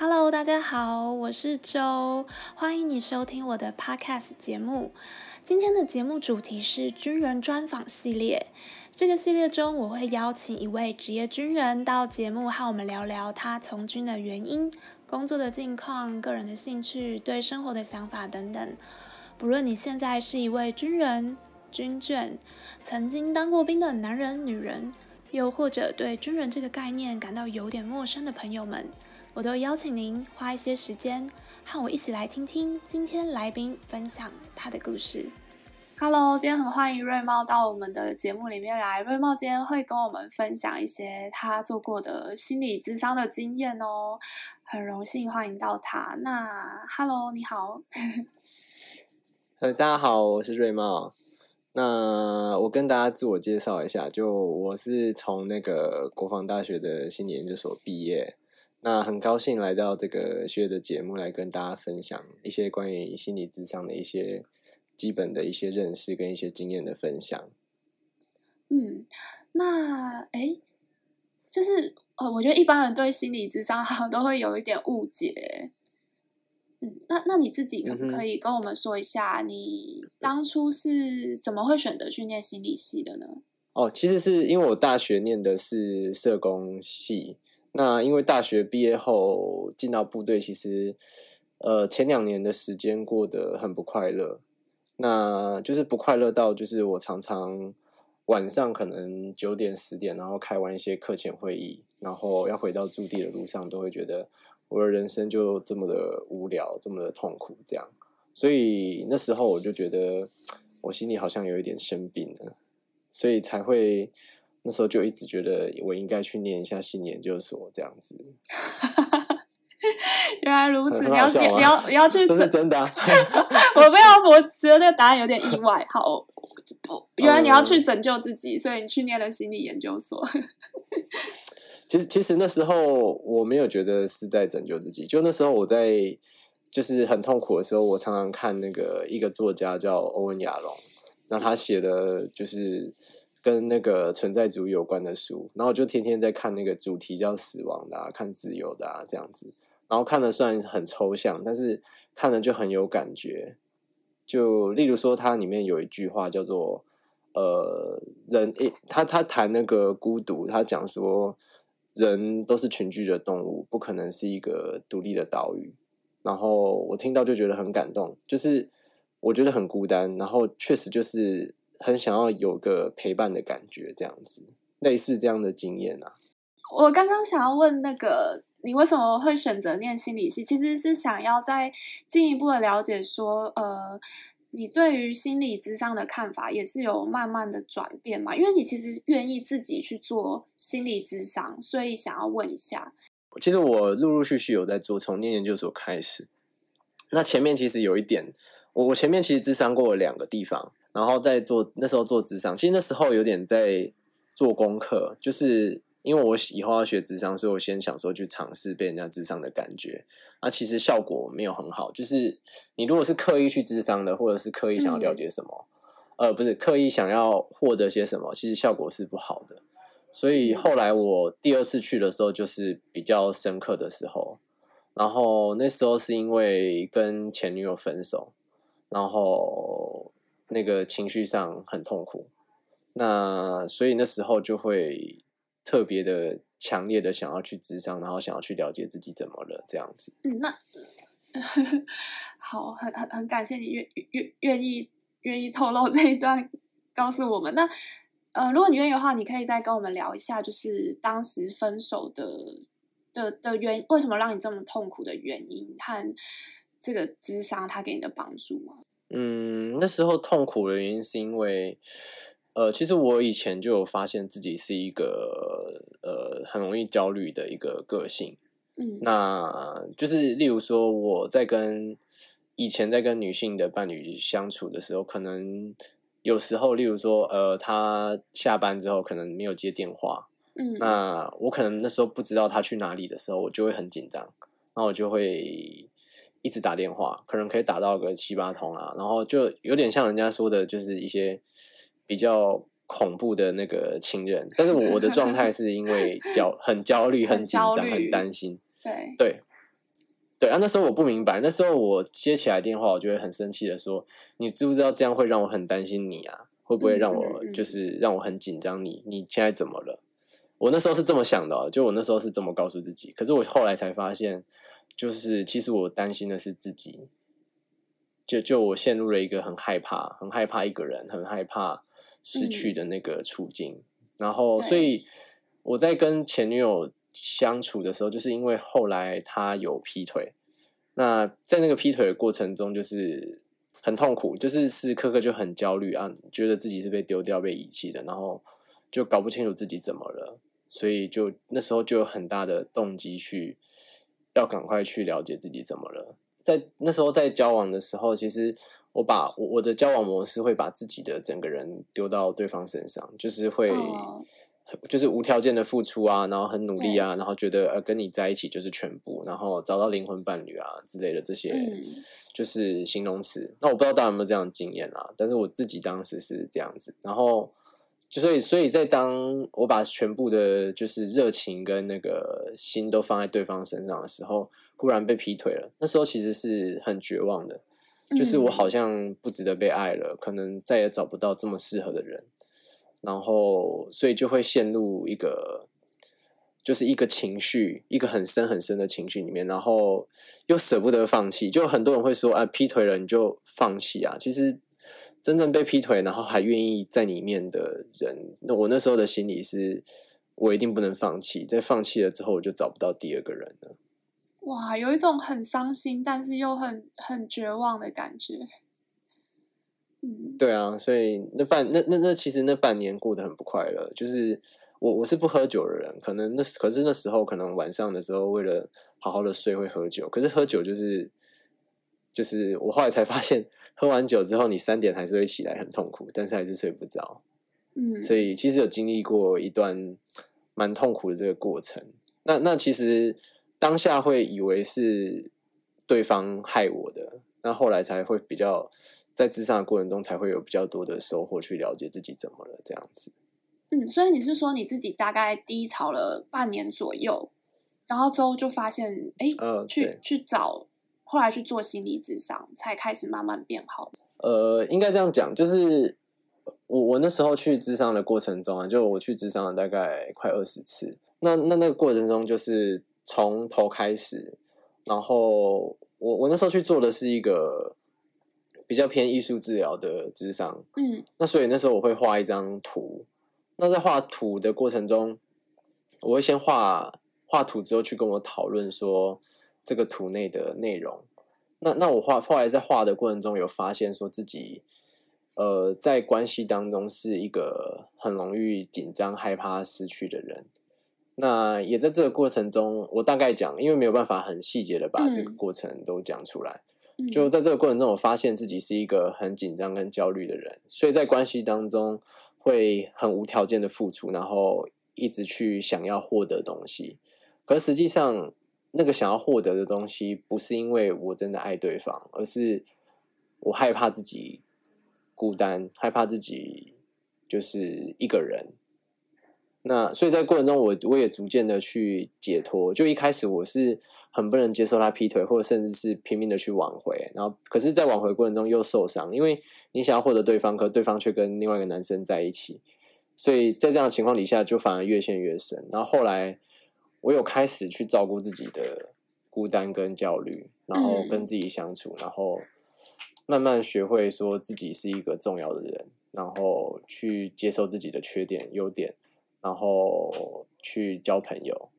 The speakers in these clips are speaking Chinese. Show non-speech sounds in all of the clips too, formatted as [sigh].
Hello，大家好，我是周，欢迎你收听我的 Podcast 节目。今天的节目主题是军人专访系列。这个系列中，我会邀请一位职业军人到节目和我们聊聊他从军的原因、工作的近况、个人的兴趣、对生活的想法等等。不论你现在是一位军人、军眷，曾经当过兵的男人、女人，又或者对军人这个概念感到有点陌生的朋友们。我都邀请您花一些时间和我一起来听听今天来宾分享他的故事。Hello，今天很欢迎瑞茂到我们的节目里面来。瑞茂今天会跟我们分享一些他做过的心理咨商的经验哦，很荣幸欢迎到他。那 Hello，你好。[laughs] 呃，大家好，我是瑞茂。那我跟大家自我介绍一下，就我是从那个国防大学的心理研究所毕业。那很高兴来到这个学的节目，来跟大家分享一些关于心理智商的一些基本的一些认识跟一些经验的分享。嗯，那哎，就是呃，我觉得一般人对心理智商 [laughs] 好像都会有一点误解。嗯，那那你自己可不可以跟我们说一下，你当初是怎么会选择去念心理系的呢？哦，其实是因为我大学念的是社工系。那因为大学毕业后进到部队，其实呃前两年的时间过得很不快乐。那就是不快乐到，就是我常常晚上可能九点十点，然后开完一些课前会议，然后要回到驻地的路上，都会觉得我的人生就这么的无聊，这么的痛苦，这样。所以那时候我就觉得我心里好像有一点生病了，所以才会。那时候就一直觉得我应该去念一下心理研究所这样子。[laughs] 原来如此，你要你要你要去，这是真的啊。[laughs] 我没有，我觉得那个答案有点意外。好，原来你要去拯救自己，嗯，所以你去念了心理研究所。[laughs] 其实，其实那时候我没有觉得是在拯救自己。就那时候我在就是很痛苦的时候，我常常看那个一个作家叫欧文亚龙，那他写的就是。跟那个存在主义有关的书，然后我就天天在看那个主题叫死亡的啊，看自由的啊，这样子。然后看的虽然很抽象，但是看了就很有感觉。就例如说，它里面有一句话叫做“呃，人诶，他他谈那个孤独，他讲说人都是群居的动物，不可能是一个独立的岛屿。”然后我听到就觉得很感动，就是我觉得很孤单，然后确实就是。很想要有个陪伴的感觉，这样子，类似这样的经验啊。我刚刚想要问那个，你为什么会选择念心理系？其实是想要再进一步的了解，说，呃，你对于心理智商的看法也是有慢慢的转变嘛？因为你其实愿意自己去做心理智商，所以想要问一下。其实我陆陆续续有在做，从念研究所开始。那前面其实有一点，我我前面其实智商过两个地方。然后在做那时候做智商，其实那时候有点在做功课，就是因为我以后要学智商，所以我先想说去尝试被人家智商的感觉。那其实效果没有很好，就是你如果是刻意去智商的，或者是刻意想要了解什么，嗯、呃，不是刻意想要获得些什么，其实效果是不好的。所以后来我第二次去的时候，就是比较深刻的时候。然后那时候是因为跟前女友分手，然后。那个情绪上很痛苦，那所以那时候就会特别的强烈的想要去咨商，然后想要去了解自己怎么了这样子。嗯，那 [laughs] 好，很很很感谢你愿愿愿意愿意透露这一段告诉我们。那呃，如果你愿意的话，你可以再跟我们聊一下，就是当时分手的的的原因，为什么让你这么痛苦的原因和这个咨商他给你的帮助吗？嗯，那时候痛苦的原因是因为，呃，其实我以前就有发现自己是一个呃很容易焦虑的一个个性。嗯，那就是例如说我在跟以前在跟女性的伴侣相处的时候，可能有时候，例如说呃，他下班之后可能没有接电话，嗯，那我可能那时候不知道他去哪里的时候，我就会很紧张，那我就会。一直打电话，可能可以打到个七八通啊，然后就有点像人家说的，就是一些比较恐怖的那个情人。但是我 [laughs] 的状态是因为焦很焦虑、很紧张、很担心。对对，对啊，那时候我不明白，那时候我接起来电话，我就会很生气的说：“你知不知道这样会让我很担心你啊？会不会让我就是让我很紧张？你你现在怎么了？”我那时候是这么想的哦，就我那时候是这么告诉自己。可是我后来才发现，就是其实我担心的是自己，就就我陷入了一个很害怕、很害怕一个人、很害怕失去的那个处境。嗯、然后，所以我在跟前女友。相处的时候，就是因为后来他有劈腿，那在那个劈腿的过程中，就是很痛苦，就是时时刻刻就很焦虑啊，觉得自己是被丢掉、被遗弃的，然后就搞不清楚自己怎么了，所以就那时候就有很大的动机去要赶快去了解自己怎么了。在那时候在交往的时候，其实我把我我的交往模式会把自己的整个人丢到对方身上，就是会。Oh. 就是无条件的付出啊，然后很努力啊，然后觉得呃跟你在一起就是全部，然后找到灵魂伴侣啊之类的这些，就是形容词。嗯、那我不知道大家有没有这样的经验啊？但是我自己当时是这样子，然后就所以所以在当我把全部的就是热情跟那个心都放在对方身上的时候，忽然被劈腿了。那时候其实是很绝望的，就是我好像不值得被爱了，可能再也找不到这么适合的人。然后，所以就会陷入一个，就是一个情绪，一个很深很深的情绪里面，然后又舍不得放弃。就很多人会说：“啊，劈腿了你就放弃啊！”其实，真正被劈腿，然后还愿意在里面的人，那我那时候的心里是，我一定不能放弃。在放弃了之后，我就找不到第二个人了。哇，有一种很伤心，但是又很很绝望的感觉。对啊，所以那半那那那其实那半年过得很不快乐。就是我我是不喝酒的人，可能那可是那时候可能晚上的时候为了好好的睡会喝酒，可是喝酒就是就是我后来才发现，喝完酒之后你三点还是会起来很痛苦，但是还是睡不着。嗯，所以其实有经历过一段蛮痛苦的这个过程。那那其实当下会以为是对方害我的，那后来才会比较。在咨商的过程中，才会有比较多的收获，去了解自己怎么了这样子。嗯，所以你是说你自己大概低潮了半年左右，然后之后就发现，哎，呃，去去找，后来去做心理智商，才开始慢慢变好。呃，应该这样讲，就是我我那时候去智商的过程中啊，就我去智商了大概快二十次。那那那个过程中，就是从头开始，然后我我那时候去做的是一个。比较偏艺术治疗的智商，嗯，那所以那时候我会画一张图，那在画图的过程中，我会先画画图之后去跟我讨论说这个图内的内容。那那我画后来在画的过程中有发现说自己，呃，在关系当中是一个很容易紧张、害怕失去的人。那也在这个过程中，我大概讲，因为没有办法很细节的把这个过程都讲出来。就在这个过程中，我发现自己是一个很紧张跟焦虑的人，所以在关系当中会很无条件的付出，然后一直去想要获得东西。可实际上，那个想要获得的东西，不是因为我真的爱对方，而是我害怕自己孤单，害怕自己就是一个人。那所以在过程中我，我也逐渐的去解脱。就一开始我是很不能接受他劈腿，或者甚至是拼命的去挽回。然后，可是，在挽回过程中又受伤，因为你想要获得对方，可对方却跟另外一个男生在一起。所以在这样的情况底下，就反而越陷越深。然后后来，我有开始去照顾自己的孤单跟焦虑，然后跟自己相处，然后慢慢学会说自己是一个重要的人，然后去接受自己的缺点、优点。然后去交朋友，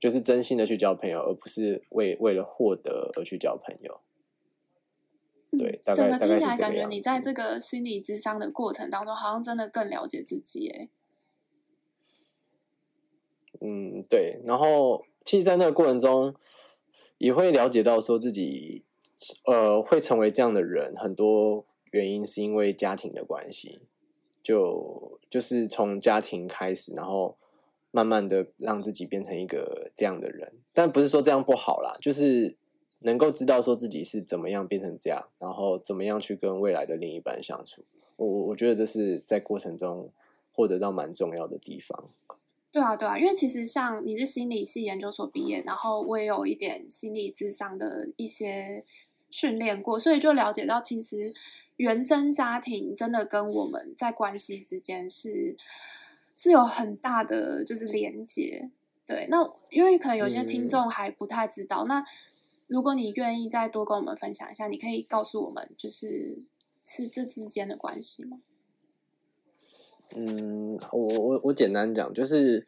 就是真心的去交朋友，而不是为为了获得而去交朋友。对，大概整个听起来感觉你在这个心理智商的过程当中，好像真的更了解自己。哎，嗯，对。然后，其实，在那个过程中，也会了解到说自己，呃，会成为这样的人，很多原因是因为家庭的关系。就就是从家庭开始，然后慢慢的让自己变成一个这样的人，但不是说这样不好啦，就是能够知道说自己是怎么样变成这样，然后怎么样去跟未来的另一半相处。我我觉得这是在过程中获得到蛮重要的地方。对啊，对啊，因为其实像你是心理系研究所毕业，然后我也有一点心理智商的一些训练过，所以就了解到，其实原生家庭真的跟我们在关系之间是是有很大的就是连接。对，那因为可能有些听众还不太知道，嗯、那如果你愿意再多跟我们分享一下，你可以告诉我们，就是是这之间的关系吗？嗯，我我我简单讲，就是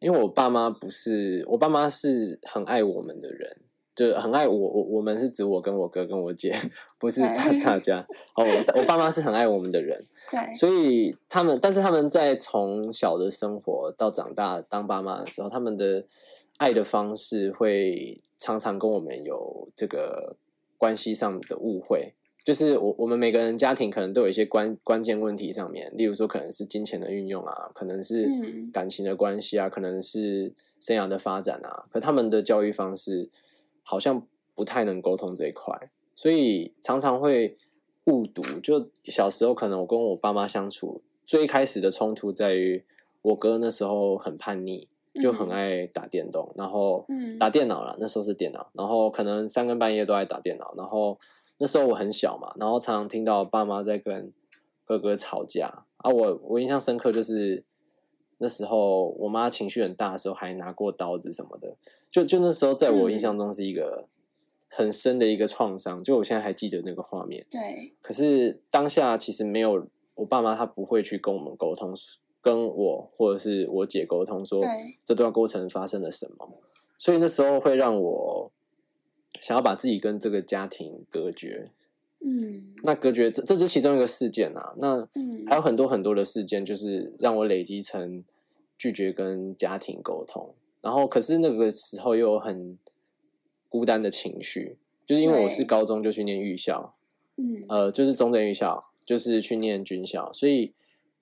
因为我爸妈不是，我爸妈是很爱我们的人，就很爱我我我们是指我跟我哥跟我姐，不是大家。哦，我我爸妈是很爱我们的人，[laughs] 对，所以他们，但是他们在从小的生活到长大当爸妈的时候，他们的爱的方式会常常跟我们有这个关系上的误会。就是我我们每个人家庭可能都有一些关关键问题上面，例如说可能是金钱的运用啊，可能是感情的关系啊，可能是生涯的发展啊，可他们的教育方式好像不太能沟通这一块，所以常常会误读。就小时候可能我跟我爸妈相处，最开始的冲突在于我哥那时候很叛逆，就很爱打电动，然后打电脑啦，那时候是电脑，然后可能三更半夜都爱打电脑，然后。那时候我很小嘛，然后常常听到爸妈在跟哥哥吵架啊。我我印象深刻，就是那时候我妈情绪很大的时候，还拿过刀子什么的。就就那时候，在我印象中是一个很深的一个创伤。就我现在还记得那个画面。对。可是当下其实没有，我爸妈他不会去跟我们沟通，跟我或者是我姐沟通说这段过程发生了什么。所以那时候会让我。想要把自己跟这个家庭隔绝，嗯，那隔绝这这是其中一个事件啊，那还有很多很多的事件，就是让我累积成拒绝跟家庭沟通，然后可是那个时候又有很孤单的情绪，就是因为我是高中就去念预校，嗯，呃，就是中正预校，就是去念军校，所以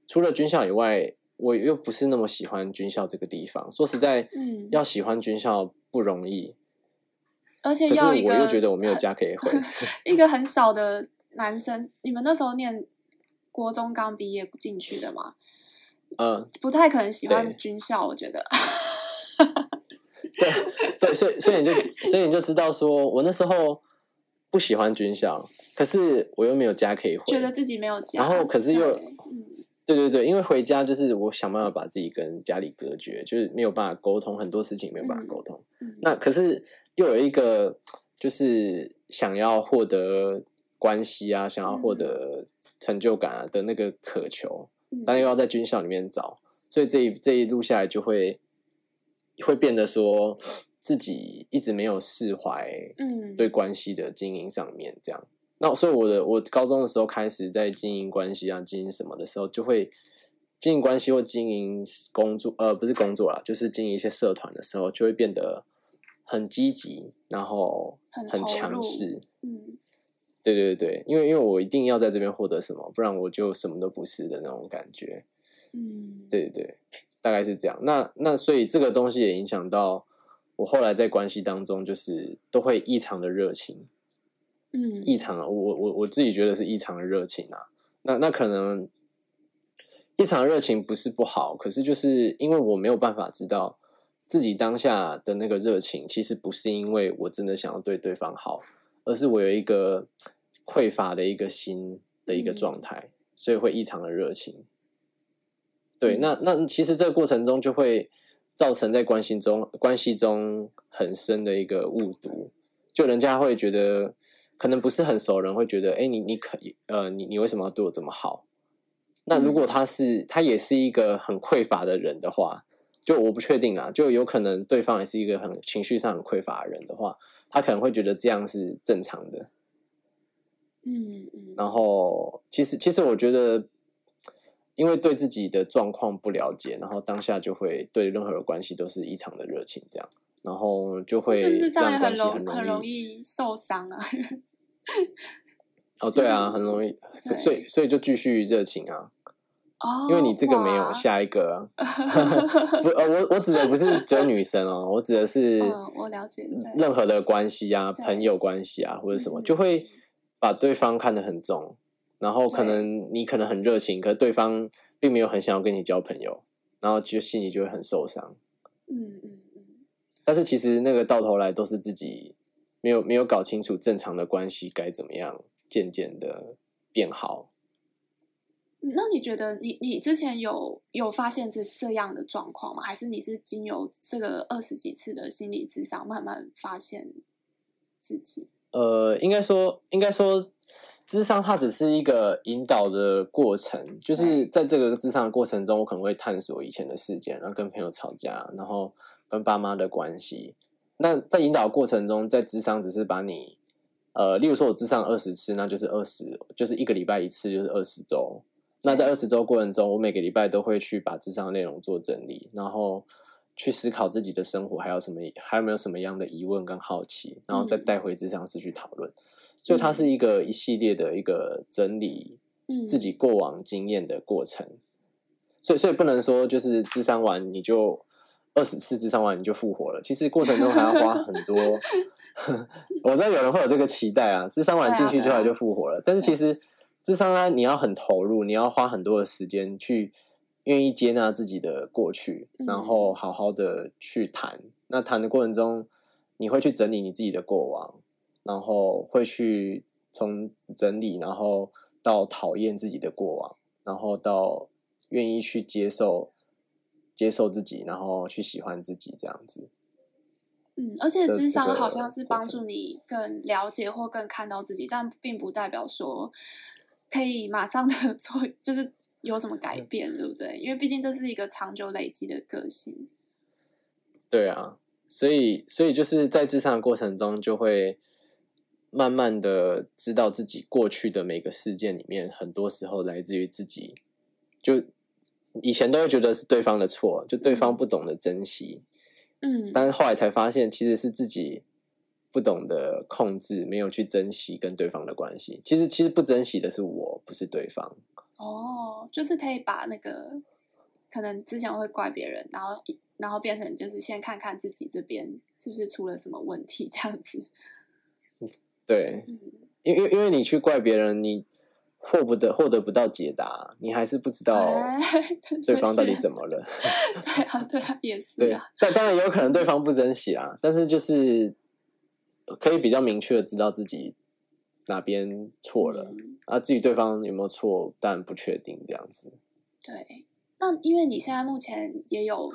除了军校以外，我又不是那么喜欢军校这个地方。说实在，嗯，要喜欢军校不容易。而且要一个，我又觉得我没有家可以回。[laughs] 一个很小的男生，你们那时候念国中刚毕业进去的吗？嗯，不太可能喜欢军校，我觉得。[laughs] 对对，所以所以你就所以你就知道，说我那时候不喜欢军校，可是我又没有家可以回，觉得自己没有家，然后可是又。对对对，因为回家就是我想办法把自己跟家里隔绝，就是没有办法沟通，很多事情没有办法沟通。那可是又有一个就是想要获得关系啊，想要获得成就感啊的那个渴求，嗯、但又要在军校里面找，所以这一这一路下来就会会变得说自己一直没有释怀，嗯，对关系的经营上面这样。那所以我的我高中的时候开始在经营关系啊，经营什么的时候，就会经营关系或经营工作，呃，不是工作啦，就是经营一些社团的时候，就会变得很积极，然后很强势。嗯，对对对，因为因为我一定要在这边获得什么，不然我就什么都不是的那种感觉。嗯，对对对，大概是这样。那那所以这个东西也影响到我后来在关系当中，就是都会异常的热情。嗯，异常，我我我自己觉得是异常的热情啊。那那可能异常的热情不是不好，可是就是因为我没有办法知道自己当下的那个热情，其实不是因为我真的想要对对方好，而是我有一个匮乏的一个心的一个状态，嗯、所以会异常的热情。对，那那其实这个过程中就会造成在关系中关系中很深的一个误读，就人家会觉得。可能不是很熟人会觉得，哎，你你可以，呃，你你为什么要对我这么好？那如果他是他也是一个很匮乏的人的话，就我不确定啊，就有可能对方也是一个很情绪上很匮乏的人的话，他可能会觉得这样是正常的。嗯嗯。然后，其实其实我觉得，因为对自己的状况不了解，然后当下就会对任何的关系都是异常的热情，这样。然后就会是不是这样很容很容，很容易受伤啊？[laughs] 哦，对啊，很容易，所以所以就继续热情啊。哦，因为你这个没有下一个。[laughs] 不，呃，我我指的不是只有女生哦，我指的是，我了解，任何的关系啊，朋友关系啊，或者什么，就会把对方看得很重，然后可能你可能很热情，可是对方并没有很想要跟你交朋友。然后就心里就会很受伤。嗯嗯嗯。但是其实那个到头来都是自己没有没有搞清楚正常的关系该怎么样渐渐的变好。那你觉得你你之前有有发现这这样的状况吗？还是你是经由这个二十几次的心理智商慢慢发现自己？呃，应该说，应该说，智商它只是一个引导的过程，就是在这个智商的过程中，我可能会探索以前的事件，然后跟朋友吵架，然后跟爸妈的关系。那在引导的过程中，在智商只是把你，呃，例如说我智商二十次，那就是二十，就是一个礼拜一次，就是二十周。那在二十周过程中，我每个礼拜都会去把智商的内容做整理，然后去思考自己的生活还有什么，还有没有什么样的疑问跟好奇，然后再带回智商室去讨论。嗯、所以它是一个一系列的一个整理自己过往经验的过程。嗯、所以，所以不能说就是智商完你就二十次智商完你就复活了。其实过程中还要花很多。[laughs] [laughs] 我知道有人会有这个期待啊，智商完进去之后就复活了，但是其实。咨商啊，你要很投入，你要花很多的时间去愿意接纳自己的过去，然后好好的去谈。嗯、那谈的过程中，你会去整理你自己的过往，然后会去从整理，然后到讨厌自己的过往，然后到愿意去接受接受自己，然后去喜欢自己这样子。嗯，而且智商好像是帮助你更了解或更看到自己，但并不代表说。可以马上的 [laughs] 做，就是有什么改变，对不对？因为毕竟这是一个长久累积的个性。对啊，所以所以就是在咨商的过程中，就会慢慢的知道自己过去的每个事件里面，很多时候来自于自己。就以前都会觉得是对方的错，就对方不懂得珍惜。嗯，但是后来才发现，其实是自己。不懂得控制，没有去珍惜跟对方的关系。其实，其实不珍惜的是我，不是对方。哦，就是可以把那个可能之前会怪别人，然后然后变成就是先看看自己这边是不是出了什么问题，这样子。对，因为因为你去怪别人，你获不得获得不到解答，你还是不知道对方到底怎么了。[laughs] 对啊，对啊，也是。对，但当然也有可能对方不珍惜啊，但是就是。可以比较明确的知道自己哪边错了，嗯、啊，至于对方有没有错，但不确定这样子。对，那因为你现在目前也有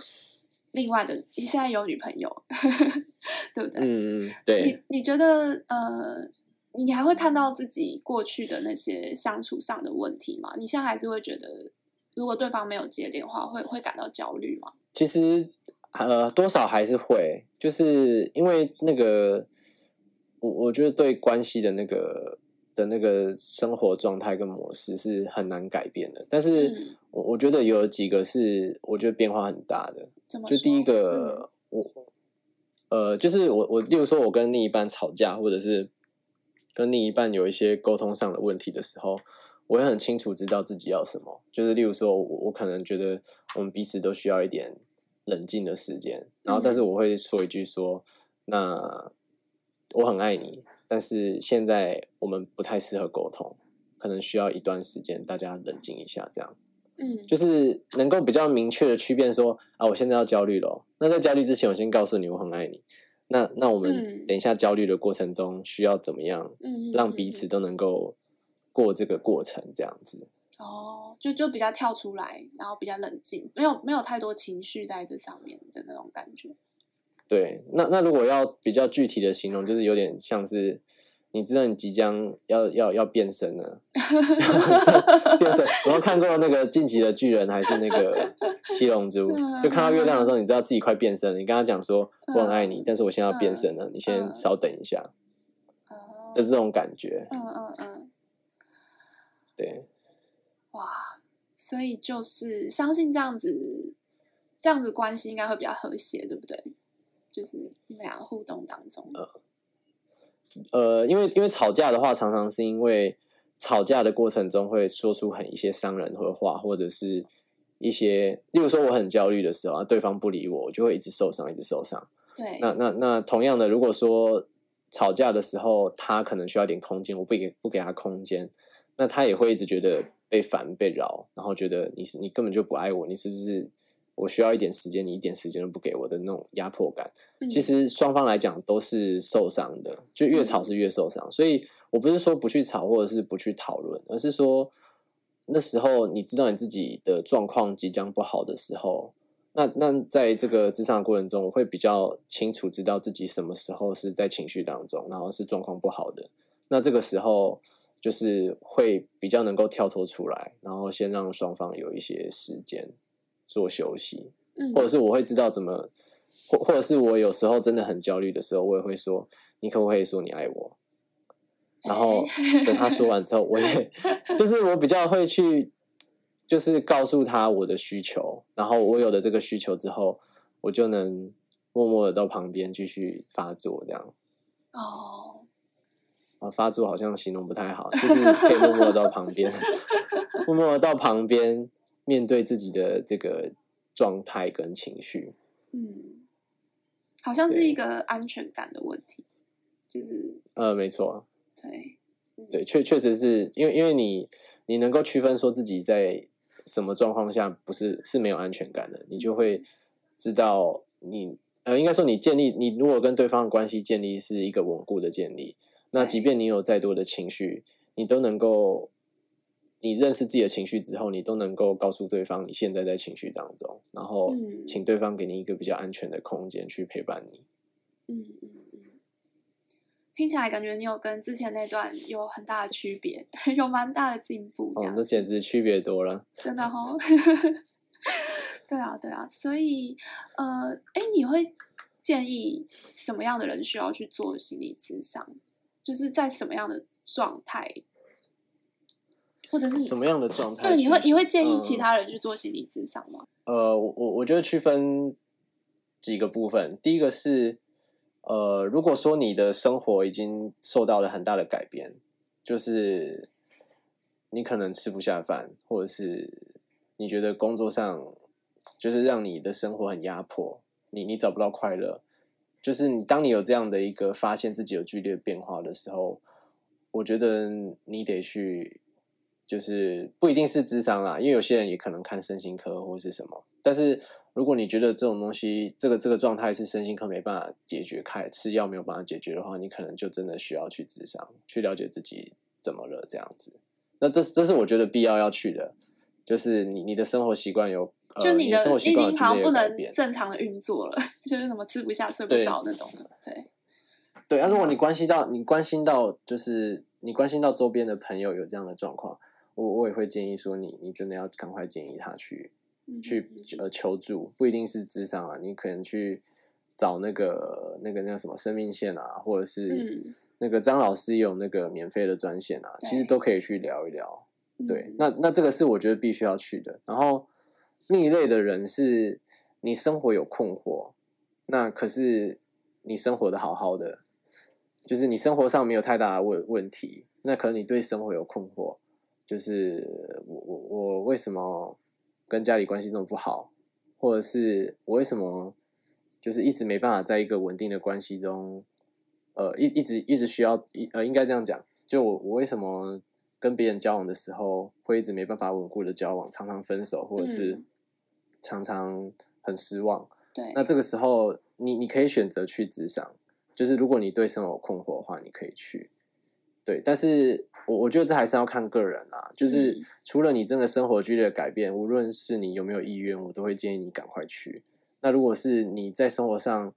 另外的，你现在有女朋友，[laughs] 对不对？嗯，对。你你觉得呃，你还会看到自己过去的那些相处上的问题吗？你现在还是会觉得，如果对方没有接电话，会会感到焦虑吗？其实呃，多少还是会，就是因为那个。我我觉得对关系的那个的那个生活状态跟模式是很难改变的，但是我我觉得有几个是我觉得变化很大的。就第一个，嗯、我呃，就是我我，例如说，我跟另一半吵架，或者是跟另一半有一些沟通上的问题的时候，我也很清楚知道自己要什么。就是例如说，我我可能觉得我们彼此都需要一点冷静的时间，然后但是我会说一句说，那。我很爱你，但是现在我们不太适合沟通，可能需要一段时间，大家冷静一下，这样，嗯，就是能够比较明确的区辨说啊，我现在要焦虑了。那在焦虑之前，我先告诉你我很爱你。那那我们等一下焦虑的过程中需要怎么样，嗯，让彼此都能够过这个过程，这样子。哦，就就比较跳出来，然后比较冷静，没有没有太多情绪在这上面的那种感觉。对，那那如果要比较具体的形容，就是有点像是，你知道你即将要要要变身了，[laughs] 变身。然后看过那个《进击的巨人》还是那个《七龙珠》，[laughs] 就看到月亮的时候，你知道自己快变身了。你跟他讲说我很爱你，但是我现在要变身了，你先稍等一下。的这种感觉。嗯嗯嗯。对。哇，所以就是相信这样子，这样子关系应该会比较和谐，对不对？就是你们俩互动当中，呃，呃，因为因为吵架的话，常常是因为吵架的过程中会说出很一些伤人的话，或者是一些，例如说我很焦虑的时候啊，对方不理我，我就会一直受伤，一直受伤。对，那那那同样的，如果说吵架的时候，他可能需要点空间，我不给不给他空间，那他也会一直觉得被烦被扰，然后觉得你是你根本就不爱我，你是不是？我需要一点时间，你一点时间都不给我的那种压迫感，嗯、其实双方来讲都是受伤的，就越吵是越受伤。嗯、所以我不是说不去吵或者是不去讨论，而是说那时候你知道你自己的状况即将不好的时候。那那在这个咨商的过程中，我会比较清楚知道自己什么时候是在情绪当中，然后是状况不好的。那这个时候就是会比较能够跳脱出来，然后先让双方有一些时间做休息，嗯，或者是我会知道怎么，或或者是我有时候真的很焦虑的时候，我也会说，你可不可以说你爱我？然后等他说完之后，我也就是我比较会去。就是告诉他我的需求，然后我有了这个需求之后，我就能默默的到旁边继续发作，这样。哦，啊，发作好像形容不太好，就是可以默默的到旁边，[laughs] 默默的到旁边面对自己的这个状态跟情绪。嗯，好像是一个安全感的问题，就是呃，没错，对，对，确确实是因为因为你你能够区分说自己在。什么状况下不是是没有安全感的，你就会知道你呃，应该说你建立你如果跟对方的关系建立是一个稳固的建立，那即便你有再多的情绪，你都能够你认识自己的情绪之后，你都能够告诉对方你现在在情绪当中，然后请对方给你一个比较安全的空间去陪伴你。嗯嗯嗯。听起来感觉你有跟之前那段有很大的区别，[laughs] 有蛮大的进步。哦，那简直区别多了，真的哦。[laughs] 对啊，对啊，所以呃，哎，你会建议什么样的人需要去做心理咨商？就是在什么样的状态，或者是什么样的状态？对，你会你会建议其他人去做心理咨商吗？呃，我我我觉得区分几个部分，第一个是。呃，如果说你的生活已经受到了很大的改变，就是你可能吃不下饭，或者是你觉得工作上就是让你的生活很压迫，你你找不到快乐，就是你当你有这样的一个发现自己有剧烈变化的时候，我觉得你得去。就是不一定是智商啦，因为有些人也可能看身心科或是什么。但是如果你觉得这种东西，这个这个状态是身心科没办法解决开，吃药没有办法解决的话，你可能就真的需要去智商，去了解自己怎么了这样子。那这这是我觉得必要要去的，就是你你的生活习惯有，就你的，生活习惯已经好像不能正常的运作了，[laughs] 就是什么吃不下、睡不着那种的。对对，那、啊、如果你关系到你关心到，就是你关心到周边的朋友有这样的状况。我我也会建议说你，你你真的要赶快建议他去去呃求助，不一定是智商啊，你可能去找那个那个那个什么生命线啊，或者是那个张老师有那个免费的专线啊，其实都可以去聊一聊。对，那那这个是我觉得必须要去的。然后另一类的人是你生活有困惑，那可是你生活的好好的，就是你生活上没有太大的问问题，那可能你对生活有困惑。就是我我我为什么跟家里关系这么不好，或者是我为什么就是一直没办法在一个稳定的关系中，呃，一一直一直需要一呃，应该这样讲，就我我为什么跟别人交往的时候会一直没办法稳固的交往，常常分手，或者是常常很失望。对，那这个时候你你可以选择去职场，就是如果你对生活有困惑的话，你可以去。对，但是我我觉得这还是要看个人啊。就是除了你真的生活剧烈的改变，无论是你有没有意愿，我都会建议你赶快去。那如果是你在生活上，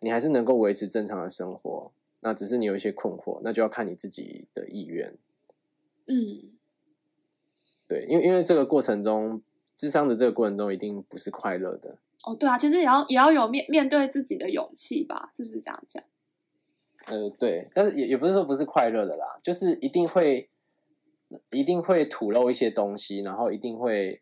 你还是能够维持正常的生活，那只是你有一些困惑，那就要看你自己的意愿。嗯，对，因为因为这个过程中，智商的这个过程中一定不是快乐的。哦，对啊，其实也要也要有面面对自己的勇气吧？是不是这样讲？呃，对，但是也也不是说不是快乐的啦，就是一定会，一定会吐露一些东西，然后一定会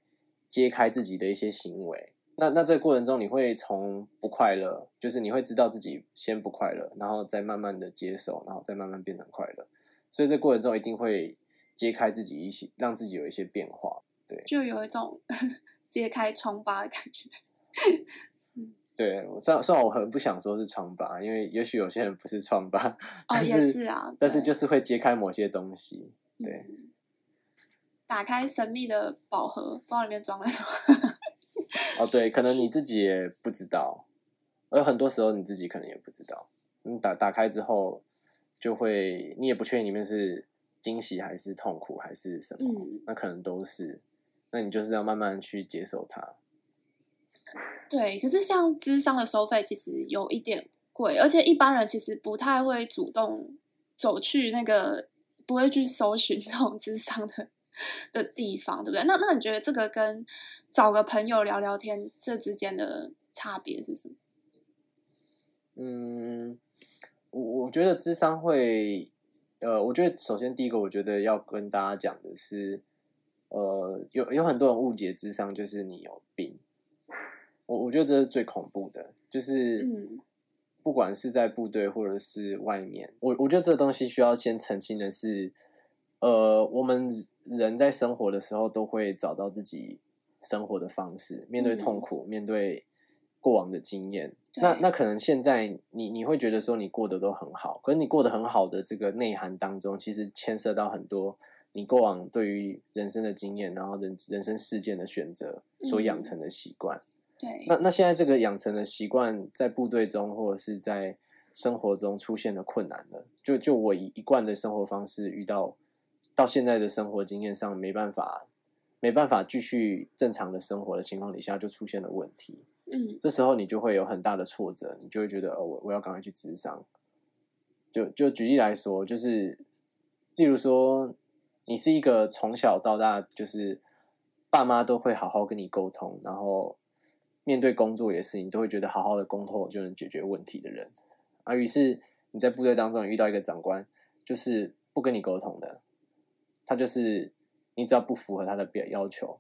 揭开自己的一些行为。那那这个过程中，你会从不快乐，就是你会知道自己先不快乐，然后再慢慢的接受，然后再慢慢变成快乐。所以这过程中一定会揭开自己一些，让自己有一些变化。对，就有一种 [laughs] 揭开疮疤的感觉。对，虽然虽然我很不想说是疮疤，因为也许有些人不是疮疤，哦，也是啊，但是就是会揭开某些东西，对，打开神秘的宝盒，不知道里面装了什么。哦，对，可能你自己也不知道，而很多时候你自己可能也不知道。你打打开之后，就会你也不确定里面是惊喜还是痛苦还是什么，嗯、那可能都是。那你就是要慢慢去接受它。对，可是像智商的收费其实有一点贵，而且一般人其实不太会主动走去那个，不会去搜寻这种智商的的地方，对不对？那那你觉得这个跟找个朋友聊聊天这之间的差别是什么？嗯，我我觉得智商会，呃，我觉得首先第一个，我觉得要跟大家讲的是，呃，有有很多人误解智商就是你有病。我我觉得这是最恐怖的，就是不管是在部队或者是外面，我我觉得这个东西需要先澄清的是，呃，我们人在生活的时候都会找到自己生活的方式，面对痛苦，面对过往的经验。那那可能现在你你会觉得说你过得都很好，可是你过得很好的这个内涵当中，其实牵涉到很多你过往对于人生的经验，然后人人生事件的选择所养成的习惯。对，那那现在这个养成的习惯，在部队中或者是在生活中出现了困难了。就就我一一贯的生活方式，遇到到现在的生活经验上没办法，没办法继续正常的生活的情况底下，就出现了问题。嗯，这时候你就会有很大的挫折，你就会觉得哦，我我要赶快去咨商。就就举例来说，就是例如说，你是一个从小到大就是爸妈都会好好跟你沟通，然后。面对工作也是，你都会觉得好好的沟通就能解决问题的人，而、啊、于是你在部队当中遇到一个长官，就是不跟你沟通的，他就是你只要不符合他的表要求，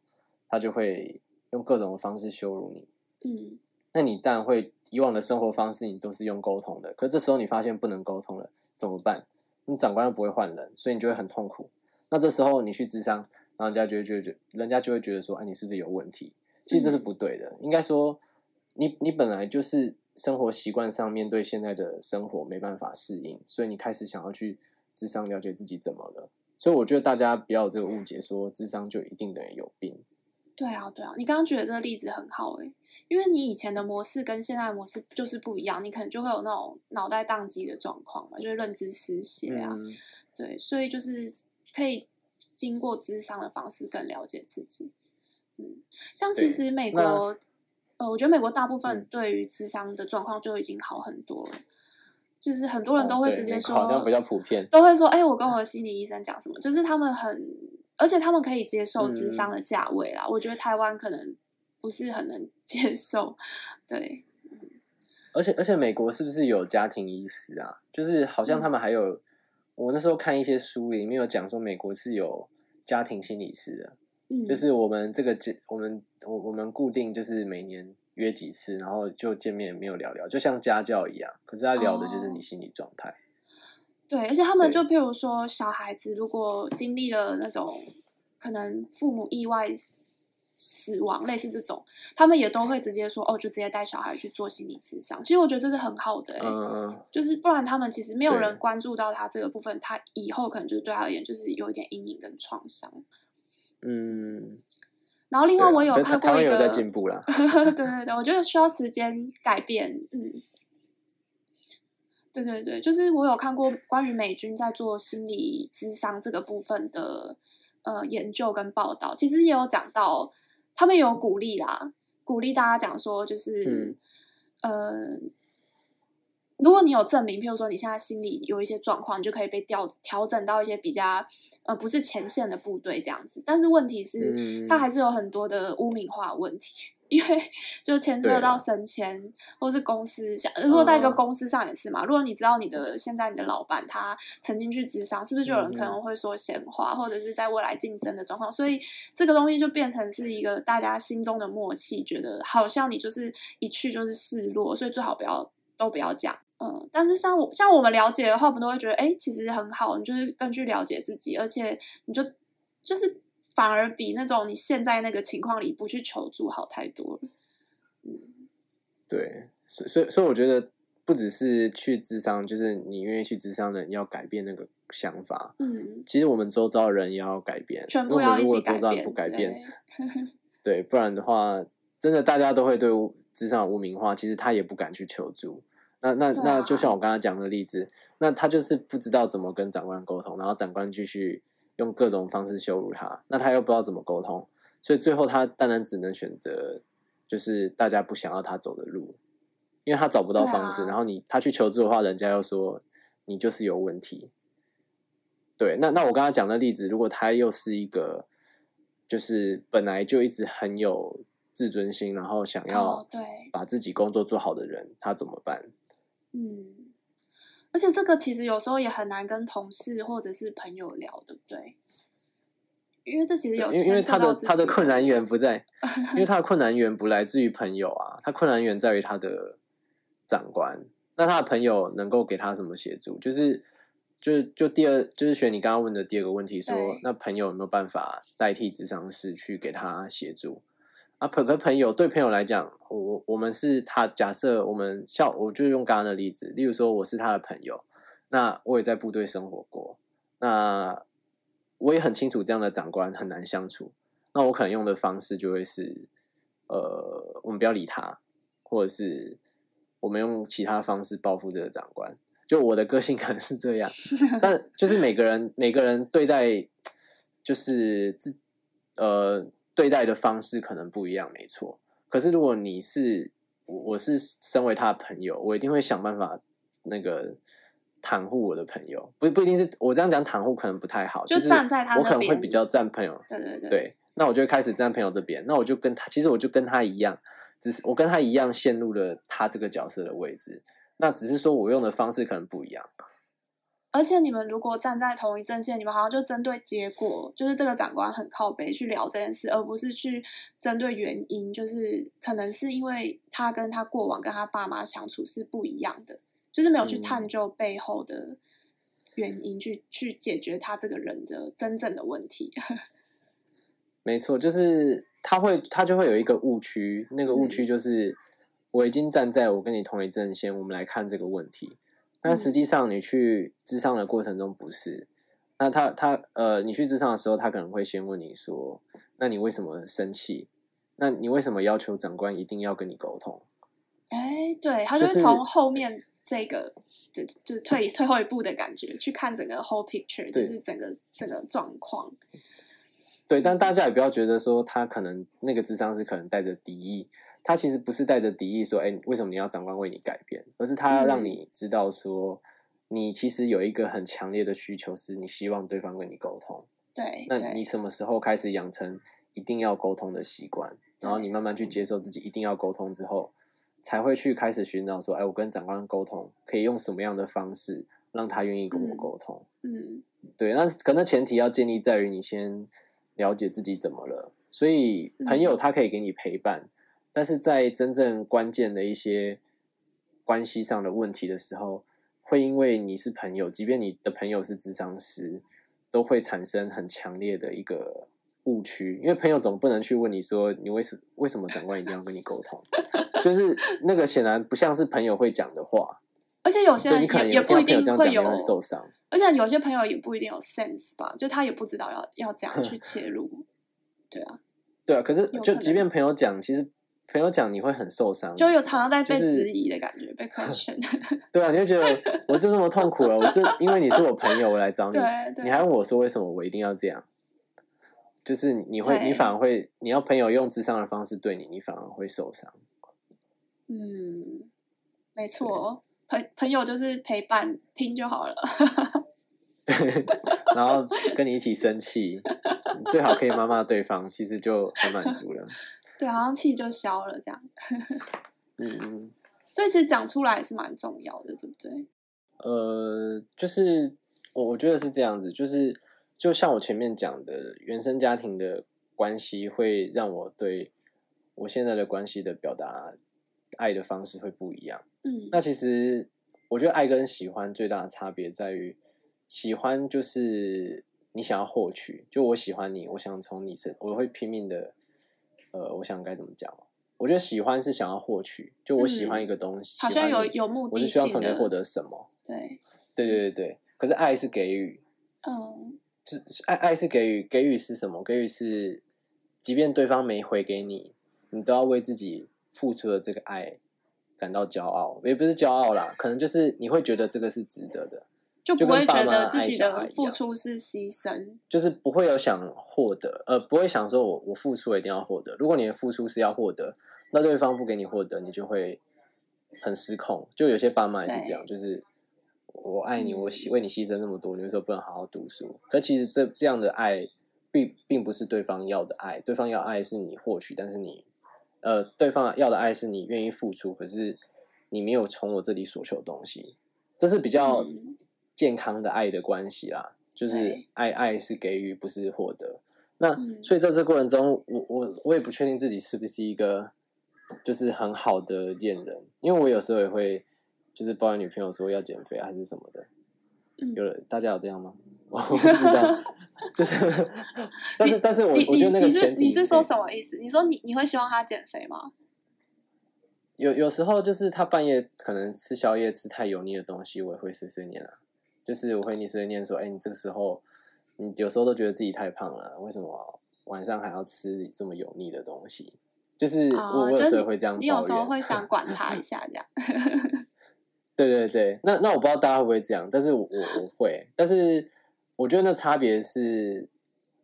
他就会用各种方式羞辱你。嗯，那你当然会以往的生活方式你都是用沟通的，可是这时候你发现不能沟通了，怎么办？你长官又不会换人，所以你就会很痛苦。那这时候你去咨商，然后人家就会觉得，人家就会觉得说，哎，你是不是有问题？其实这是不对的，应该说你，你你本来就是生活习惯上面对现在的生活没办法适应，所以你开始想要去智商了解自己怎么了。所以我觉得大家不要有这个误解，说智商就一定等于有病。对啊，对啊，你刚刚举的这个例子很好诶，因为你以前的模式跟现在的模式就是不一样，你可能就会有那种脑袋宕机的状况嘛，就是认知失血啊。嗯、对，所以就是可以经过智商的方式更了解自己。嗯，像其实美国，呃，我觉得美国大部分对于智商的状况就已经好很多了，嗯、就是很多人都会直接说，哦、好像比较普遍，都会说，哎、欸，我跟我的心理医生讲什么，就是他们很，而且他们可以接受智商的价位啦。嗯、我觉得台湾可能不是很能 [laughs] 接受，对。而且而且美国是不是有家庭医师啊？就是好像他们还有，嗯、我那时候看一些书里面有讲说，美国是有家庭心理师的。就是我们这个我们我我们固定就是每年约几次，然后就见面没有聊聊，就像家教一样。可是他聊的就是你心理状态。哦。对，而且他们就譬如说，小孩子如果经历了那种可能父母意外死亡，类似这种，他们也都会直接说哦，就直接带小孩去做心理咨商。其实我觉得这是很好的，嗯，就是不然他们其实没有人关注到他这个部分，他以后可能就是对他而言就是有一点阴影跟创伤。嗯，然后另外我有看过一个，有在进步啦 [laughs] 对对对，我觉得需要时间改变。嗯，对对对，就是我有看过关于美军在做心理咨商这个部分的呃研究跟报道，其实也有讲到，他们有鼓励啦，鼓励大家讲说，就是、嗯、呃，如果你有证明，譬如说你现在心里有一些状况，你就可以被调调整到一些比较。呃，不是前线的部队这样子，但是问题是，嗯、它还是有很多的污名化问题，[laughs] 因为就牵涉到升迁，或是公司像，如果在一个公司上也是嘛。嗯、如果你知道你的现在你的老板他曾经去咨商，是不是就有人可能会说闲话，嗯、或者是在未来晋升的状况？所以这个东西就变成是一个大家心中的默契，觉得好像你就是一去就是示弱，所以最好不要都不要讲。嗯，但是像我像我们了解的话，我们都会觉得，哎，其实很好，你就是更去了解自己，而且你就就是反而比那种你现在那个情况里不去求助好太多了。嗯，对，所以所以所以我觉得不只是去智商，就是你愿意去智商的人要改变那个想法。嗯，其实我们周遭的人也要改变，全部要一起改变。如果周遭人不改变，对，[laughs] 对，不然的话，真的大家都会对智商有污名化，其实他也不敢去求助。那那那就像我刚刚讲的例子，那他就是不知道怎么跟长官沟通，然后长官继续用各种方式羞辱他，那他又不知道怎么沟通，所以最后他当然只能选择就是大家不想要他走的路，因为他找不到方式，然后你他去求助的话，人家又说你就是有问题。对，那那我刚刚讲的例子，如果他又是一个就是本来就一直很有自尊心，然后想要对把自己工作做好的人，他怎么办？嗯，而且这个其实有时候也很难跟同事或者是朋友聊，对不对？因为这其实有，因为他的他的困难源不在，[laughs] 因为他的困难源不来自于朋友啊，他困难源在于他的长官。那他的朋友能够给他什么协助？就是就是就第二，就是选你刚刚问的第二个问题说，说那朋友有没有办法代替智商师去给他协助？啊，朋跟朋友对朋友来讲，我我们是他。假设我们像，我就用刚刚的例子，例如说我是他的朋友，那我也在部队生活过，那我也很清楚这样的长官很难相处。那我可能用的方式就会是，呃，我们不要理他，或者是我们用其他方式报复这个长官。就我的个性 [laughs] 可能是这样，[laughs] 但就是每个人每个人对待就是自呃。对待的方式可能不一样，没错。可是如果你是我，我是身为他的朋友，我一定会想办法那个袒护我的朋友。不不一定是我这样讲袒护，可能不太好。就是我可能会比较站朋友。对对对。对，那我就开始站朋友这边。那我就跟他，其实我就跟他一样，只是我跟他一样陷入了他这个角色的位置。那只是说我用的方式可能不一样。而且你们如果站在同一阵线，你们好像就针对结果，就是这个长官很靠北去聊这件事，而不是去针对原因，就是可能是因为他跟他过往跟他爸妈相处是不一样的，就是没有去探究背后的原因，去、嗯、去解决他这个人的真正的问题。[laughs] 没错，就是他会他就会有一个误区，那个误区就是我已经站在我跟你同一阵线，我们来看这个问题。但实际上，你去智商的过程中不是。那他他呃，你去智商的时候，他可能会先问你说：“那你为什么生气？那你为什么要求长官一定要跟你沟通？”哎，对，他就是从后面这个就就退退后一步的感觉去看整个 whole picture，就是整个整个状况。对，但大家也不要觉得说他可能那个智商是可能带着敌意。他其实不是带着敌意说：“哎，为什么你要长官为你改变？”而是他要让你知道说，你其实有一个很强烈的需求，是你希望对方跟你沟通。对，那你什么时候开始养成一定要沟通的习惯？然后你慢慢去接受自己一定要沟通之后，才会去开始寻找说：“哎，我跟长官沟通可以用什么样的方式让他愿意跟我沟通？”嗯，对。那可能前提要建立在于你先了解自己怎么了。所以朋友他可以给你陪伴。嗯但是在真正关键的一些关系上的问题的时候，会因为你是朋友，即便你的朋友是智商师，都会产生很强烈的一个误区。因为朋友总不能去问你说，你为什为什么长官一定要跟你沟通？就是那个显然不像是朋友会讲的话。[laughs] 而且有些人可能也不一定会有会受伤。而且有些朋友也不一定有 sense 吧，就他也不知道要要怎样去 [laughs] 切入。对啊，对啊。可是就即便朋友讲，其实。朋友讲你会很受伤，就有常常在被质疑的感觉，就是、被 question。[laughs] 对啊，你就觉得我就这么痛苦了，我就因为你是我朋友，我来找你，你还问我说为什么我一定要这样？就是你会，你反而会，你要朋友用智商的方式对你，你反而会受伤。嗯，没错，朋朋友就是陪伴，听就好了。对，[laughs] 然后跟你一起生气，你最好可以骂骂对方，其实就很满足了。对，好像气就消了这样。嗯 [laughs] 嗯。所以其实讲出来是蛮重要的，对不对？呃，就是我我觉得是这样子，就是就像我前面讲的，原生家庭的关系会让我对我现在的关系的表达爱的方式会不一样。嗯。那其实我觉得爱跟喜欢最大的差别在于，喜欢就是你想要获取，就我喜欢你，我想从你身，我会拼命的。呃，我想该怎么讲？我觉得喜欢是想要获取，就我喜欢一个东西，嗯、好像有有目的我是需要从中获得什么？对，对对对对。可是爱是给予，嗯，就是爱爱是给予，给予是什么？给予是，即便对方没回给你，你都要为自己付出的这个爱感到骄傲，也不是骄傲啦，可能就是你会觉得这个是值得的，就不会觉得自己的付出是牺牲，就是不会有想获得，呃，不会想说我我付出一定要获得。如果你的付出是要获得，那对方不给你获得，你就会很失控。就有些爸妈也是这样，就是我爱你，我牺为你牺牲那么多，你为什么不能好好读书？可其实这这样的爱。并并不是对方要的爱，对方要爱是你获取，但是你，呃，对方要的爱是你愿意付出，可是你没有从我这里索求东西，这是比较健康的爱的关系啦。就是爱爱是给予，不是获得。那所以在这个过程中，我我我也不确定自己是不是一个就是很好的恋人，因为我有时候也会就是抱怨女朋友说要减肥还是什么的。有人大家有这样吗？[laughs] 我不知道。[laughs] 就是，[laughs] 但是但是我我觉得那个前提你是说什么意思？你说你你会希望他减肥吗？有有时候就是他半夜可能吃宵夜吃太油腻的东西，我也会碎碎念啊。就是我会你碎碎念说，哎、欸，你这个时候你有时候都觉得自己太胖了，为什么晚上还要吃这么油腻的东西？就是我、哦、我有时候会这样你，你有时候会想管他一下这样。[laughs] 对对对，那那我不知道大家会不会这样，但是我我会，但是。我觉得那差别是，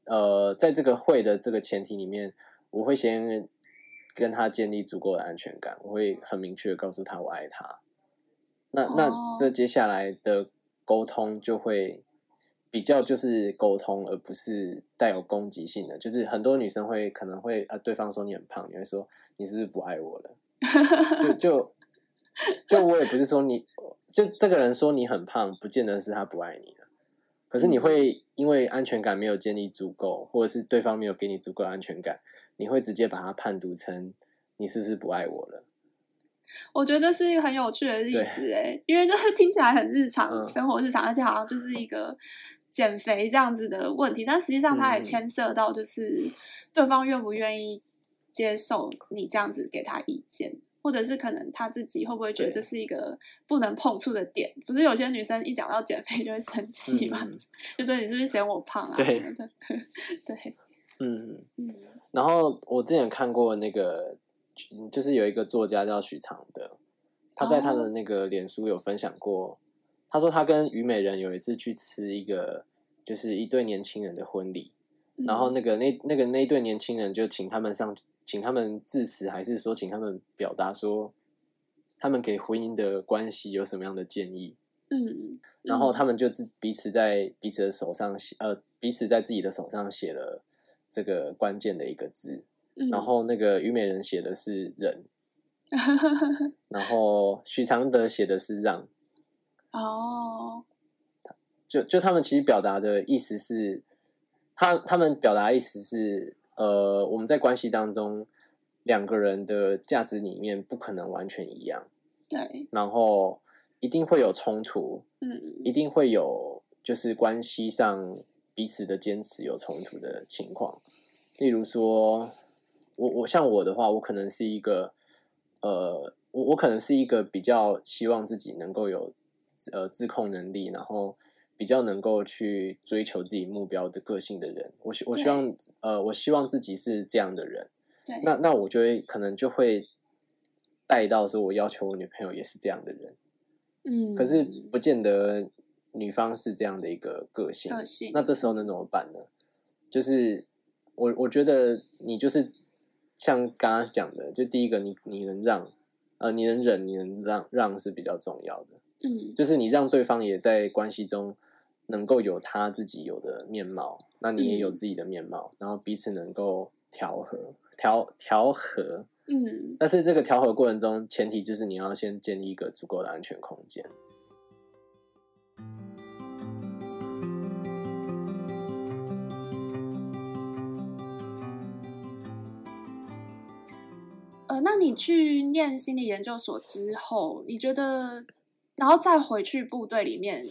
呃，在这个会的这个前提里面，我会先跟他建立足够的安全感，我会很明确的告诉他我爱他。那那这接下来的沟通就会比较就是沟通，而不是带有攻击性的。就是很多女生会可能会啊，对方说你很胖，你会说你是不是不爱我了？[laughs] 就就就我也不是说你，就这个人说你很胖，不见得是他不爱你了。可是你会因为安全感没有建立足够，或者是对方没有给你足够安全感，你会直接把他判读成你是不是不爱我了？我觉得这是一个很有趣的例子哎，因为就是听起来很日常，嗯、生活日常，而且好像就是一个减肥这样子的问题，但实际上它也牵涉到就是对方愿不愿意接受你这样子给他意见。或者是可能他自己会不会觉得这是一个不能碰触的点？不是有些女生一讲到减肥就会生气嘛？嗯、就说你是不是嫌我胖啊？对，[laughs] 对，嗯嗯。然后我之前看过那个，就是有一个作家叫许常德，他在他的那个脸书有分享过，哦、他说他跟虞美人有一次去吃一个，就是一对年轻人的婚礼，嗯、然后那个那那个那一对年轻人就请他们上。请他们致辞，还是说请他们表达说，他们给婚姻的关系有什么样的建议？嗯，嗯，然后他们就自彼此在彼此的手上写，呃，彼此在自己的手上写了这个关键的一个字。嗯，然后那个虞美人写的是忍，[laughs] 然后许常德写的是让。哦，就就他们其实表达的意思是，他他们表达的意思是。呃，我们在关系当中，两个人的价值里面不可能完全一样，对，然后一定会有冲突，嗯，一定会有就是关系上彼此的坚持有冲突的情况。例如说，我我像我的话，我可能是一个，呃，我我可能是一个比较希望自己能够有呃自控能力，然后。比较能够去追求自己目标的个性的人，我希我希望呃，我希望自己是这样的人。对那那我就会可能就会带到说，我要求我女朋友也是这样的人。嗯，可是不见得女方是这样的一个个性。个性。那这时候能怎么办呢？就是我我觉得你就是像刚刚讲的，就第一个你，你你能让呃，你能忍，你能让让是比较重要的。嗯，就是你让对方也在关系中能够有他自己有的面貌，那你也有自己的面貌，嗯、然后彼此能够调和、调调和。嗯，但是这个调和过程中，前提就是你要先建立一个足够的安全空间。呃，那你去念心理研究所之后，你觉得？然后再回去部队里面，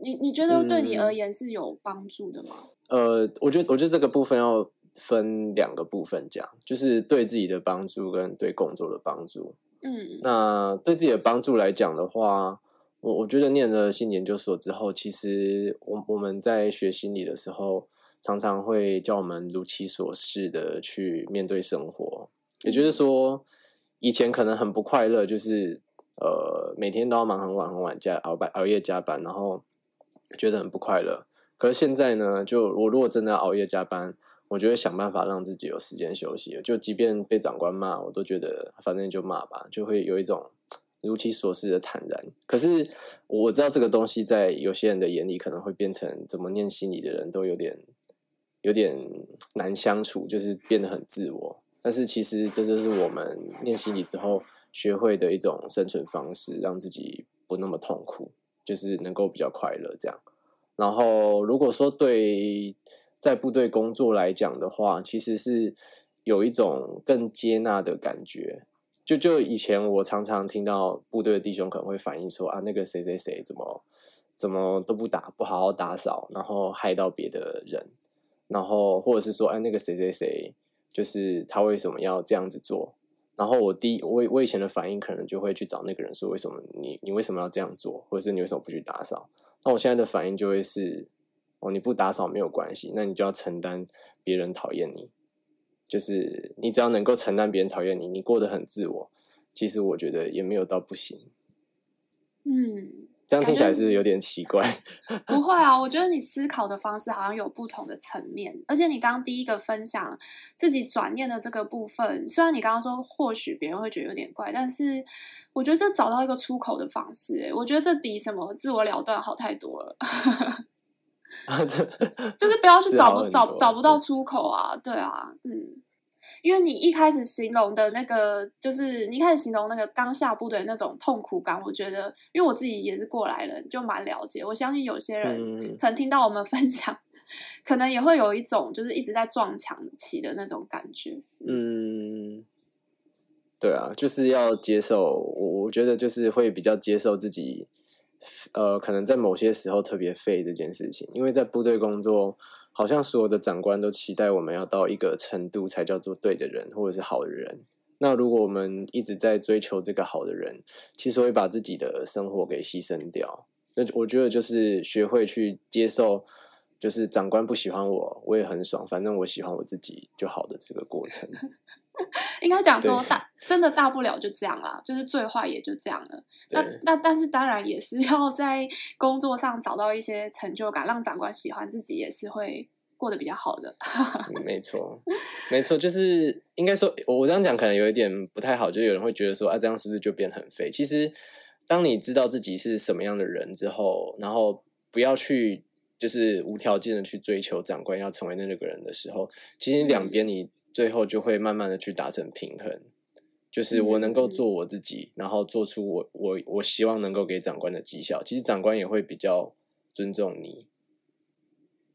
你你觉得对你而言是有帮助的吗？嗯、呃，我觉得我觉得这个部分要分两个部分讲，就是对自己的帮助跟对工作的帮助。嗯，那对自己的帮助来讲的话，我我觉得念了心理研究所之后，其实我我们在学心理的时候，常常会叫我们如其所示的去面对生活。也就是说，以前可能很不快乐，就是呃每天都要忙很晚很晚加熬班熬夜加班，然后觉得很不快乐。可是现在呢，就我如果真的要熬夜加班，我就会想办法让自己有时间休息。就即便被长官骂，我都觉得反正就骂吧，就会有一种如其所示的坦然。可是我知道这个东西在有些人的眼里可能会变成怎么念心理的人都有点有点难相处，就是变得很自我。但是其实这就是我们念心理之后学会的一种生存方式，让自己不那么痛苦，就是能够比较快乐这样。然后如果说对。在部队工作来讲的话，其实是有一种更接纳的感觉。就就以前我常常听到部队的弟兄可能会反映说啊，那个谁谁谁怎么怎么都不打，不好好打扫，然后害到别的人，然后或者是说，哎，那个谁谁谁就是他为什么要这样子做？然后我第我我以前的反应可能就会去找那个人说，为什么你你为什么要这样做？或者是你为什么不去打扫？那我现在的反应就会是。哦，你不打扫没有关系，那你就要承担别人讨厌你。就是你只要能够承担别人讨厌你，你过得很自我，其实我觉得也没有到不行。嗯，这样听起来是有点奇怪。不会啊，我觉得你思考的方式好像有不同的层面，而且你刚刚第一个分享自己转念的这个部分，虽然你刚刚说或许别人会觉得有点怪，但是我觉得这找到一个出口的方式，诶，我觉得这比什么自我了断好太多了。就是不要去找不找找不到出口啊，对啊，嗯，因为你一开始形容的那个，就是你一开始形容那个刚下部队那种痛苦感，我觉得，因为我自己也是过来人，就蛮了解。我相信有些人可能听到我们分享，嗯、[laughs] 可能也会有一种就是一直在撞墙期的那种感觉。嗯，对啊，就是要接受，我我觉得就是会比较接受自己。呃，可能在某些时候特别废这件事情，因为在部队工作，好像所有的长官都期待我们要到一个程度才叫做对的人，或者是好的人。那如果我们一直在追求这个好的人，其实会把自己的生活给牺牲掉。那我觉得就是学会去接受，就是长官不喜欢我，我也很爽，反正我喜欢我自己就好的这个过程。[laughs] [laughs] 应该讲说大真的大不了就这样啦，就是最坏也就这样了。那那但是当然也是要在工作上找到一些成就感，让长官喜欢自己，也是会过得比较好的。[laughs] 没错，没错，就是应该说，我这样讲可能有一点不太好，就有人会觉得说啊，这样是不是就变很废？其实，当你知道自己是什么样的人之后，然后不要去就是无条件的去追求长官要成为那个人的时候，其实两边你。最后就会慢慢的去达成平衡，就是我能够做我自己，然后做出我我我希望能够给长官的绩效。其实长官也会比较尊重你，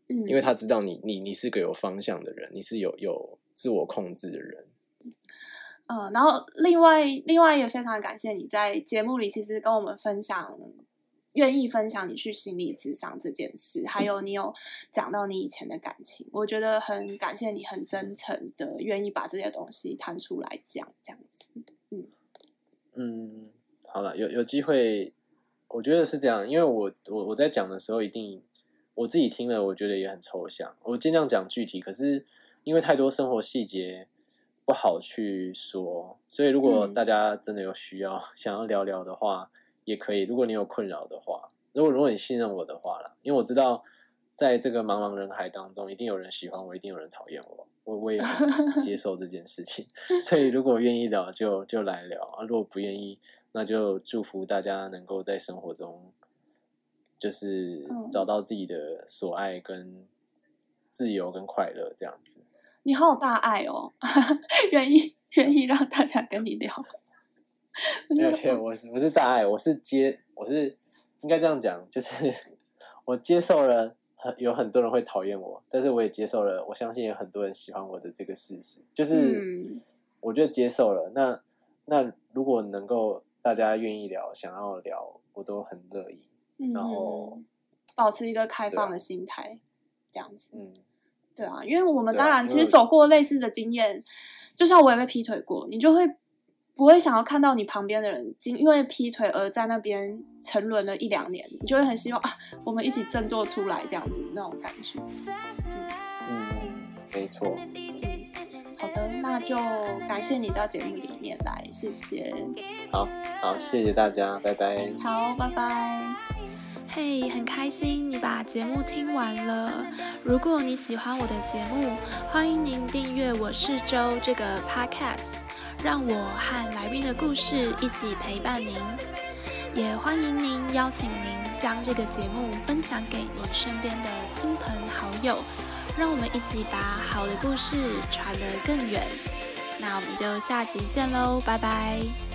嗯，因为他知道你你你是个有方向的人，你是有有自我控制的人。嗯，然后另外另外也非常感谢你在节目里其实跟我们分享。愿意分享你去心理咨商这件事，还有你有讲到你以前的感情，我觉得很感谢你，很真诚的愿意把这些东西摊出来讲，这样子。嗯嗯，好了，有有机会，我觉得是这样，因为我我我在讲的时候，一定我自己听了，我觉得也很抽象，我尽量讲具体，可是因为太多生活细节不好去说，所以如果大家真的有需要、嗯、想要聊聊的话。也可以，如果你有困扰的话，如果如果你信任我的话啦，因为我知道在这个茫茫人海当中，一定有人喜欢我，一定有人讨厌我，我我也 [laughs] 接受这件事情。[laughs] 所以如果愿意聊就，就就来聊啊；如果不愿意，那就祝福大家能够在生活中，就是找到自己的所爱跟自由跟快乐这样子。你好有大爱哦，[laughs] 愿意愿意让大家跟你聊。[laughs] 没有我是我是大爱，我是接，我是应该这样讲，就是 [laughs] 我接受了很有很多人会讨厌我，但是我也接受了，我相信有很多人喜欢我的这个事实，就是我觉得接受了。那那如果能够大家愿意聊，想要聊，我都很乐意。然后保持一个开放的心态，这样子。嗯，对啊，因为我们当然其实走过类似的经验，就像我也被劈腿过，你就会。不会想要看到你旁边的人因因为劈腿而在那边沉沦了一两年，你就会很希望啊，我们一起振作出来这样子那种感觉。嗯，没错。好的，那就感谢你到节目里面来，谢谢。好好，谢谢大家，拜拜。好，拜拜。嘿，很开心你把节目听完了。如果你喜欢我的节目，欢迎您订阅我是周这个 podcast，让我和来宾的故事一起陪伴您。也欢迎您邀请您将这个节目分享给您身边的亲朋好友。让我们一起把好的故事传得更远。那我们就下集见喽，拜拜。